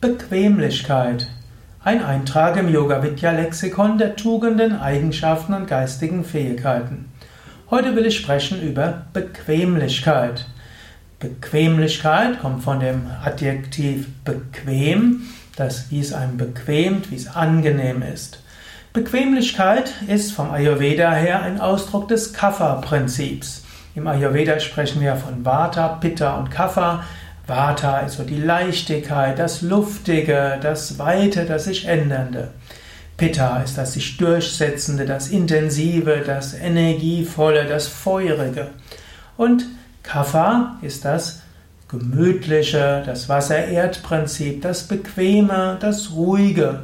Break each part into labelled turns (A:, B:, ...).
A: Bequemlichkeit. Ein Eintrag im Yoga Vidya Lexikon der Tugenden, Eigenschaften und geistigen Fähigkeiten. Heute will ich sprechen über Bequemlichkeit. Bequemlichkeit kommt von dem Adjektiv bequem, das wie es einem bequemt, wie es angenehm ist. Bequemlichkeit ist vom Ayurveda her ein Ausdruck des Kapha-Prinzips. Im Ayurveda sprechen wir von Vata, Pitta und Kapha. Vata ist so die Leichtigkeit, das Luftige, das Weite, das sich Ändernde. Pitta ist das sich Durchsetzende, das Intensive, das Energievolle, das Feurige. Und Kapha ist das Gemütliche, das Wasser-Erd-Prinzip, das Bequeme, das Ruhige.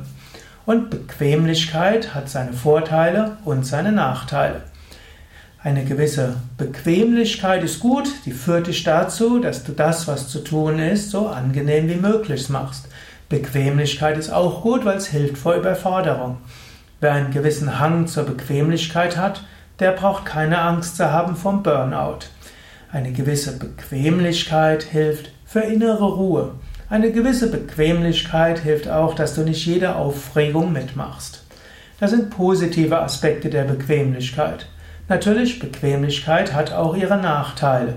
A: Und Bequemlichkeit hat seine Vorteile und seine Nachteile. Eine gewisse Bequemlichkeit ist gut, die führt dich dazu, dass du das, was zu tun ist, so angenehm wie möglich machst. Bequemlichkeit ist auch gut, weil es hilft vor Überforderung. Wer einen gewissen Hang zur Bequemlichkeit hat, der braucht keine Angst zu haben vom Burnout. Eine gewisse Bequemlichkeit hilft für innere Ruhe. Eine gewisse Bequemlichkeit hilft auch, dass du nicht jede Aufregung mitmachst. Das sind positive Aspekte der Bequemlichkeit. Natürlich, Bequemlichkeit hat auch ihre Nachteile.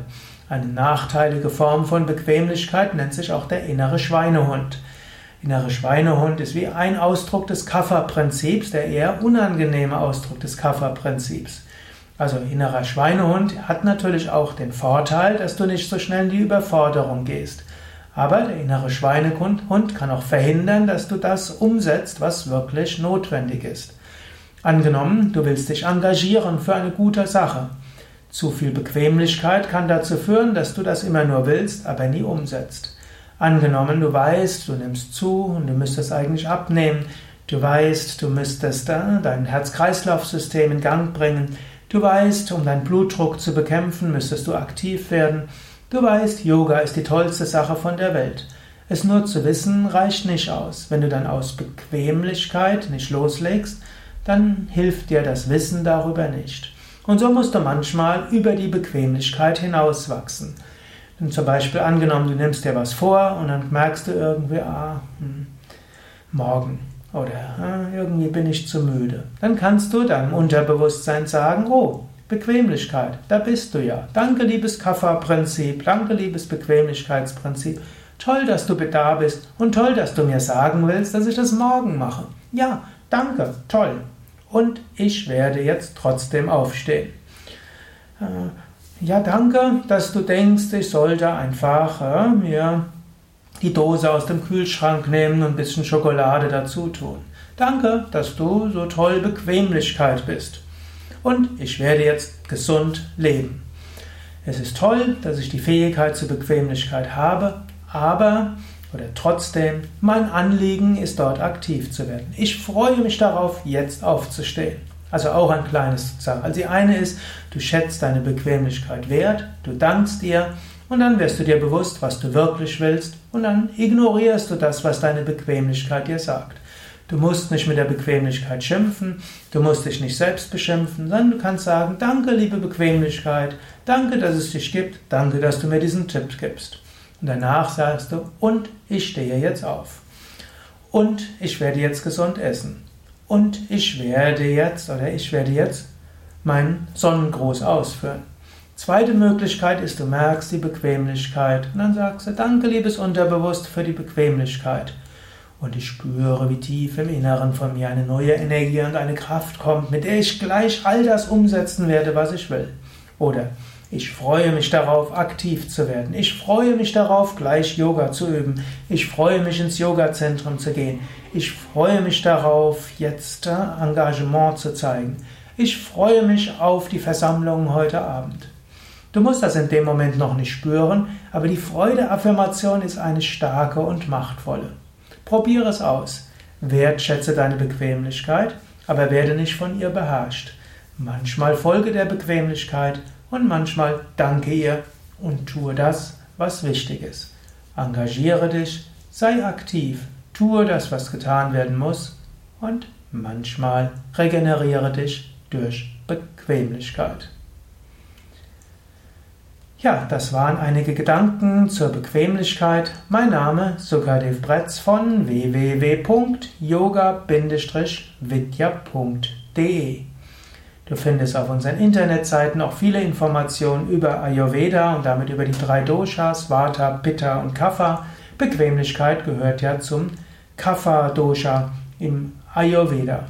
A: Eine nachteilige Form von Bequemlichkeit nennt sich auch der innere Schweinehund. Innere Schweinehund ist wie ein Ausdruck des Kafferprinzips, der eher unangenehme Ausdruck des Kafferprinzips. Also innerer Schweinehund hat natürlich auch den Vorteil, dass du nicht so schnell in die Überforderung gehst. Aber der innere Schweinehund kann auch verhindern, dass du das umsetzt, was wirklich notwendig ist. Angenommen, du willst dich engagieren für eine gute Sache. Zu viel Bequemlichkeit kann dazu führen, dass du das immer nur willst, aber nie umsetzt. Angenommen, du weißt, du nimmst zu und du müsstest eigentlich abnehmen. Du weißt, du müsstest dein Herz-Kreislauf-System in Gang bringen. Du weißt, um deinen Blutdruck zu bekämpfen, müsstest du aktiv werden. Du weißt, Yoga ist die tollste Sache von der Welt. Es nur zu wissen reicht nicht aus. Wenn du dann aus Bequemlichkeit nicht loslegst, dann hilft dir das Wissen darüber nicht. Und so musst du manchmal über die Bequemlichkeit hinauswachsen. Und zum Beispiel angenommen, du nimmst dir was vor und dann merkst du irgendwie, ah, hm, morgen oder ah, irgendwie bin ich zu müde. Dann kannst du deinem Unterbewusstsein sagen, oh, Bequemlichkeit, da bist du ja. Danke, liebes Kafferprinzip, danke, liebes Bequemlichkeitsprinzip. Toll, dass du da bist und toll, dass du mir sagen willst, dass ich das morgen mache. Ja, danke, toll und ich werde jetzt trotzdem aufstehen. Äh, ja, danke, dass du denkst, ich sollte einfach äh, mir die Dose aus dem Kühlschrank nehmen und ein bisschen Schokolade dazu tun. Danke, dass du so toll Bequemlichkeit bist. Und ich werde jetzt gesund leben. Es ist toll, dass ich die Fähigkeit zur Bequemlichkeit habe, aber oder trotzdem, mein Anliegen ist dort aktiv zu werden. Ich freue mich darauf, jetzt aufzustehen. Also auch ein kleines Sache. Also die eine ist, du schätzt deine Bequemlichkeit wert, du dankst ihr und dann wirst du dir bewusst, was du wirklich willst und dann ignorierst du das, was deine Bequemlichkeit dir sagt. Du musst nicht mit der Bequemlichkeit schimpfen, du musst dich nicht selbst beschimpfen, sondern du kannst sagen, danke liebe Bequemlichkeit, danke, dass es dich gibt, danke, dass du mir diesen Tipp gibst. Und danach sagst du, und ich stehe jetzt auf. Und ich werde jetzt gesund essen. Und ich werde jetzt oder ich werde jetzt meinen Sonnengruß ausführen. Zweite Möglichkeit ist, du merkst die Bequemlichkeit und dann sagst du, danke liebes Unterbewusst für die Bequemlichkeit. Und ich spüre, wie tief im Inneren von mir eine neue Energie und eine Kraft kommt, mit der ich gleich all das umsetzen werde, was ich will. Oder ich freue mich darauf, aktiv zu werden. Ich freue mich darauf, gleich Yoga zu üben. Ich freue mich, ins Yoga-Zentrum zu gehen. Ich freue mich darauf, jetzt äh, Engagement zu zeigen. Ich freue mich auf die Versammlung heute Abend. Du musst das in dem Moment noch nicht spüren, aber die Freude-Affirmation ist eine starke und machtvolle. Probiere es aus. Wertschätze deine Bequemlichkeit, aber werde nicht von ihr beherrscht. Manchmal folge der Bequemlichkeit und manchmal danke ihr und tue das, was wichtig ist. Engagiere dich, sei aktiv, tue das, was getan werden muss und manchmal regeneriere dich durch Bequemlichkeit. Ja, das waren einige Gedanken zur Bequemlichkeit. Mein Name Sukadev Bretz von www.yoga-vidya.de Du findest auf unseren Internetseiten auch viele Informationen über Ayurveda und damit über die drei Doshas, Vata, Pitta und Kapha. Bequemlichkeit gehört ja zum Kapha-Dosha im Ayurveda.